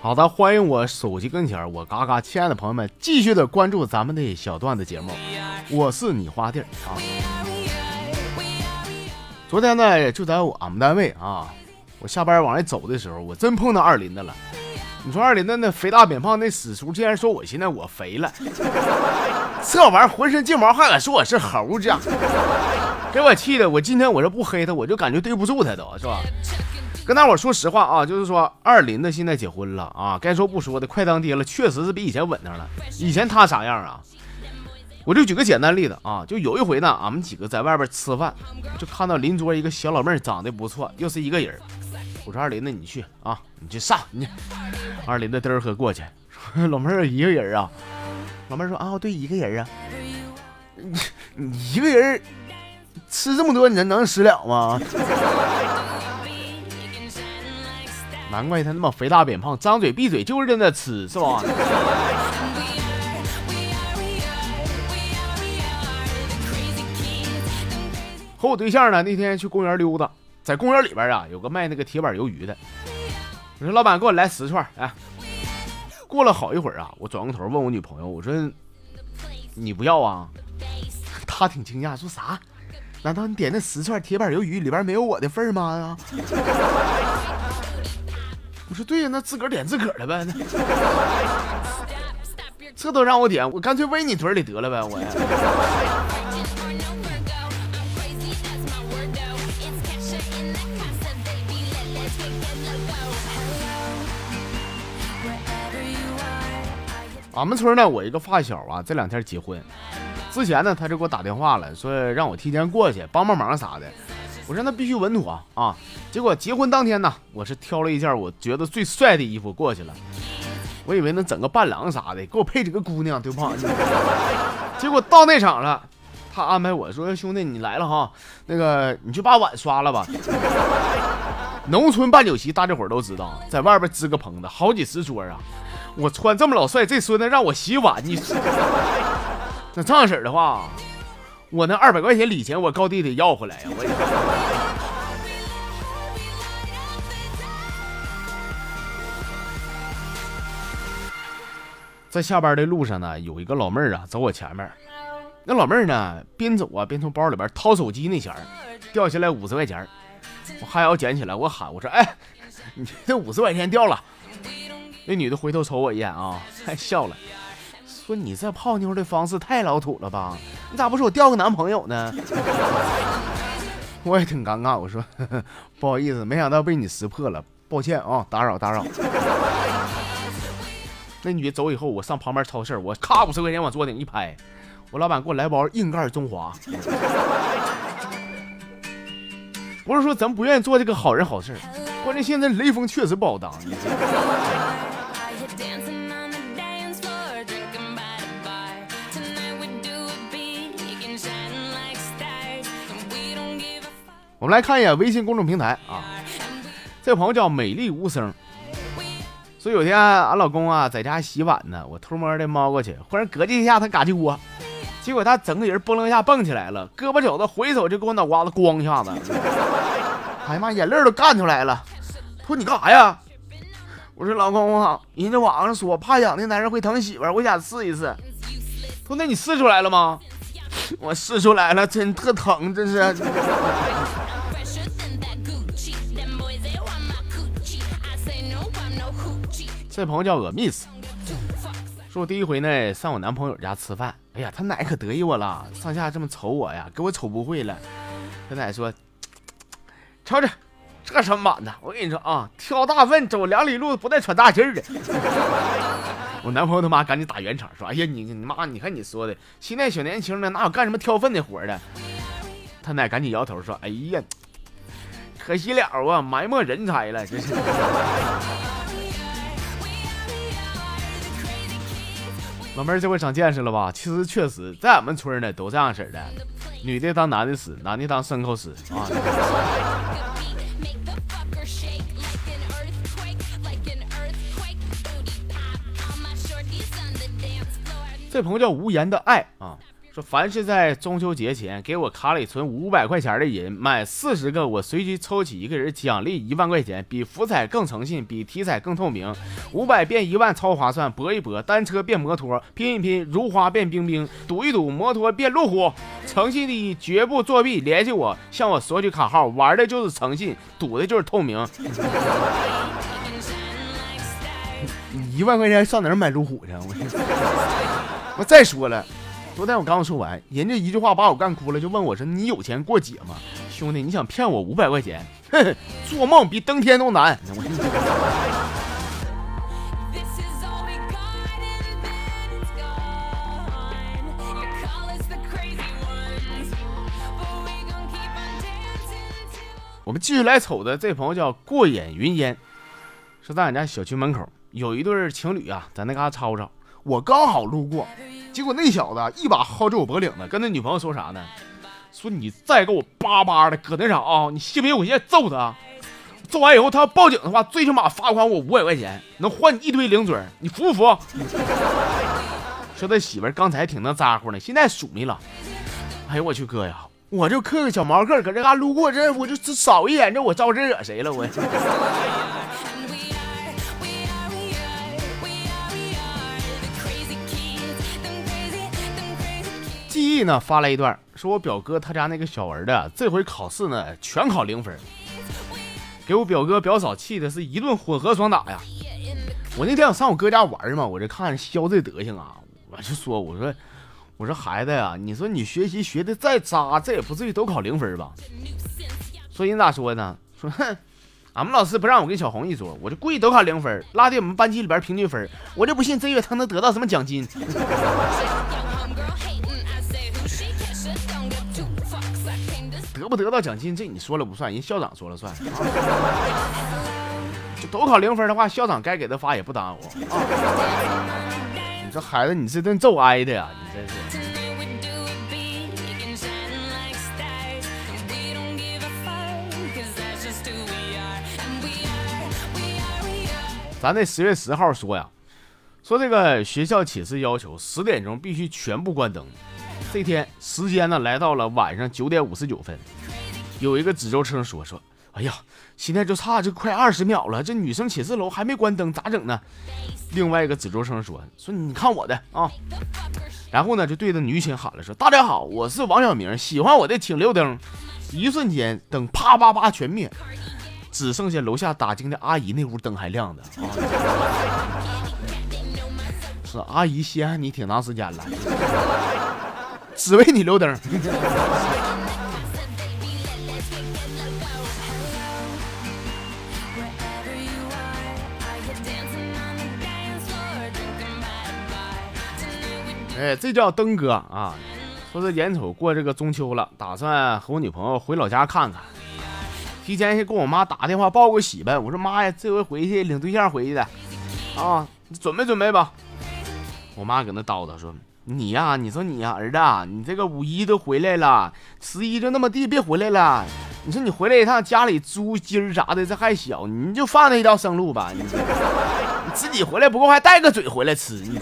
好的，欢迎我手机跟前我嘎嘎亲爱的朋友们，继续的关注咱们的小段子节目。我是你花弟啊。昨天呢，就在我们单位啊，我下班往外走的时候，我真碰到二林子了。你说二林子那肥大扁胖那死叔，竟然说我现在我肥了，这玩意儿浑身劲毛，还敢说我是猴子，给我气的。我今天我这不黑他，我就感觉对不住他都是吧。跟大伙说实话啊，就是说二林子现在结婚了啊，该说不说的，快当爹了，确实是比以前稳当了。以前他啥样啊？我就举个简单例子啊，就有一回呢，俺们几个在外边吃饭，就看到邻桌一个小老妹儿长得不错，又是一个人。我说二林子，你去啊，你去上你。二林子嘚儿喝过去，老妹儿一个人啊。老妹儿说啊，对，一个人啊。你 你一个人吃这么多，你能能食了吗？难怪他那么肥大扁胖，张嘴闭嘴就是在那吃，是吧？和我对象呢，那天去公园溜达，在公园里边啊，有个卖那个铁板鱿鱼的。我说老板，给我来十串。哎，过了好一会儿啊，我转过头问我女朋友，我说你不要啊？她挺惊讶，说啥？难道你点那十串铁板鱿鱼里边没有我的份吗？我说对呀，那自个儿点自个儿的呗。这都让我点，我干脆喂你嘴里得了呗，我。俺们村呢，我一个发小啊，这两天结婚，之前呢，他就给我打电话了，说让我提前过去帮帮忙啥的。我说那必须稳妥啊！结果结婚当天呢，我是挑了一件我觉得最帅的衣服过去了。我以为能整个伴郎啥的，给我配几个姑娘，对不？结果到那场了，他安排我说：“兄弟，你来了哈，那个你去把碗刷了吧。”农村办酒席，大家伙都知道，在外边支个棚子，好几十桌啊。我穿这么老帅，这孙子让我洗碗，你那这样式的话。我那二百块钱礼钱，我高低得要回来呀！我。在下班的路上呢，有一个老妹儿啊，走我前面。那老妹儿呢，边走啊边从包里边掏手机那钱儿，掉下来五十块钱我还要捡起来，我喊我说：“哎，你这五十块钱掉了。”那女的回头瞅我一眼啊，还笑了。说你这泡妞的方式太老土了吧？你咋不说我钓个男朋友呢？我也挺尴尬，我说 不好意思，没想到被你识破了，抱歉啊，打扰打扰。那女的走以后，我上旁边超市，我咔五十块钱往桌顶一拍，我老板给我来包硬盖中华。不是说咱不愿意做这个好人好事，关键现在雷锋确实不好当。你我们来看一眼微信公众平台啊，这朋友叫美丽无声，说有天俺老公啊在家洗碗呢，我偷摸的猫过去，忽然咯叽一下他嘎叽窝，结果他整个人嘣楞一下蹦起来了，胳膊肘子回手就给我脑瓜子咣一下子，哎呀妈，眼泪都干出来了。说你干啥呀？我说老公啊，人家网上说怕痒的男人会疼媳妇，我想试一试。说那你试出来了吗？我试出来了，真特疼，真是。这朋友叫我 miss，说我第一回呢上我男朋友家吃饭，哎呀，他奶可得意我了，上下这么瞅我呀，给我瞅不会了。他奶说：“瞅瞅，这什么板子？我跟你说啊，挑大粪走两里路不带喘大气的。”我男朋友他妈赶紧打圆场说：“哎呀，你你妈，你看你说的，现在小年轻的哪有干什么挑粪的活的？”他奶赶紧摇头说：“哎呀，可惜了啊，埋没人才了，这是。”老妹儿这回长见识了吧？其实确实在俺们村呢都这样式的，女的当男的使，男的当牲口使啊。这朋友叫无言的爱啊，说凡是在中秋节前给我卡里存五百块钱的人，买四十个，我随机抽起一个人，奖励一万块钱，比福彩更诚信，比体彩更透明。五百变一万超划算，搏一搏，单车变摩托，拼一拼，如花变冰冰，赌一赌，摩托变路虎。诚信第一，绝不作弊。联系我，向我索取卡号，玩的就是诚信，赌的就是透明。一万块钱上哪儿买路虎去？我 我再说了。昨天我刚说完，人家一句话把我干哭了，就问我说：“你有钱过节吗？”兄弟，你想骗我五百块钱？哼，做梦比登天都难。我们继续来瞅的这朋友叫过眼云烟，说在俺家小区门口有一对情侣啊，在那嘎吵吵，我刚好路过。结果那小子一把薅住我脖领子，跟他女朋友说啥呢？说你再给我叭叭的搁那啥啊！你信不信我现在揍他？揍完以后他要报警的话，最起码罚款我五百块钱，能换你一堆零嘴，你服不服？说他媳妇儿刚才挺能咋呼呢，现在属没了。哎呦我去哥呀！我就刻个小毛个搁这嘎路过，这我就扫一眼，这我招谁惹谁了我？记忆呢发来一段，说我表哥他家那个小儿子这回考试呢全考零分，给我表哥表嫂气的是一顿混合双打呀。我那天我上我哥家玩嘛，我这看肖这德行啊，我就说我说我说孩子呀，你说你学习学的再渣，这也不至于都考零分吧？说人咋说呢？说哼，俺们老师不让我跟小红一桌，我就故意都考零分，拉低我们班级里边平均分，我就不信这月他能得到什么奖金。不得到奖金，这你说了不算，人校长说了算。就都考零分的话，校长该给他发也不耽误啊。你这孩子，你这顿揍挨的呀，你真是。咱这十月十号说呀，说这个学校寝室要求十点钟必须全部关灯。这天时间呢来到了晚上九点五十九分，有一个值周生说说，哎呀，现在就差这快二十秒了，这女生寝室楼还没关灯，咋整呢？另外一个值周生说说，你看我的啊，然后呢就对着女寝喊了说，大家好，我是王小明，喜欢我的请留灯。一瞬间灯啪啪啪全灭，只剩下楼下打更的阿姨那屋灯还亮着。啊。是阿姨稀罕你挺长时间了。只为你留灯。哎，这叫灯哥啊！说是眼瞅过这个中秋了，打算和我女朋友回老家看看。提前先给我妈打电话报个喜呗。我说妈呀，这回回去领对象回去的啊，你准备准备吧。我妈搁那叨叨说。你呀，你说你呀，儿子，你这个五一都回来了，十一就那么地别回来了。你说你回来一趟，家里猪鸡儿啥的这还小，你就放他一条生路吧。你 你自己回来不够，还带个嘴回来吃。你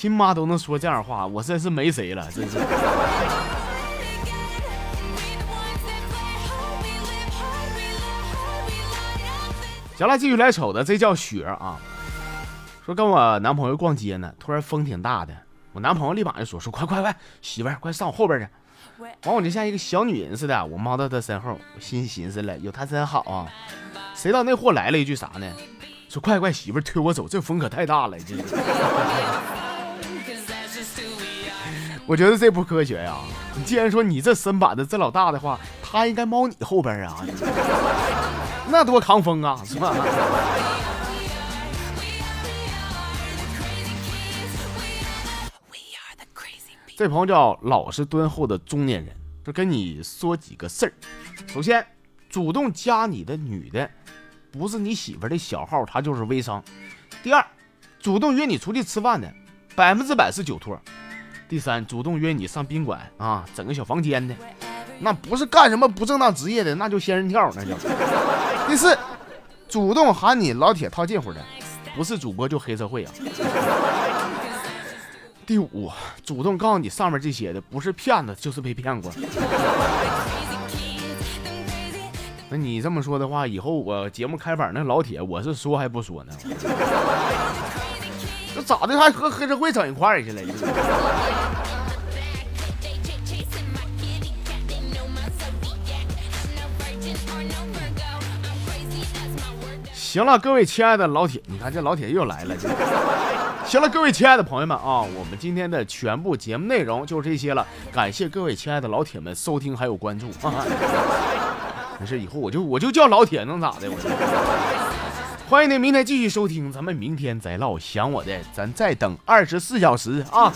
亲妈都能说这样话，我真是没谁了，真是。行了，继续来瞅的，这叫雪啊。说跟我男朋友逛街呢，突然风挺大的，我男朋友立马就说说快快快，媳妇儿快上我后边去。完我就像一个小女人似的，我猫到他身后，我心寻思了，有他真好啊。谁知道那货来了一句啥呢？说快快，媳妇儿推我走，这风可太大了。这我觉得这不科学呀。你既然说你这身板子这老大的话，他应该猫你后边啊，那多抗风啊，是吧？这朋友叫老实敦厚的中年人，就跟你说几个事儿。首先，主动加你的女的，不是你媳妇的小号，她就是微商。第二，主动约你出去吃饭的，百分之百是酒托。第三，主动约你上宾馆啊，整个小房间的，那不是干什么不正当职业的，那就仙人跳，那就。第四，主动喊你老铁套近乎的，不是主播就黑社会啊。第五，主动告诉你上面这些的不是骗子就是被骗过。那你这么说的话，以后我节目开板那老铁，我是说还不说呢？这咋的还和黑社会整一块儿去了？行了，各位亲爱的老铁，你看这老铁又来了。行了，各位亲爱的朋友们啊，我们今天的全部节目内容就这些了。感谢各位亲爱的老铁们收听还有关注啊！没事，以后我就我就叫老铁，能咋的？我欢迎您明天继续收听，咱们明天再唠。想我的，咱再等二十四小时啊！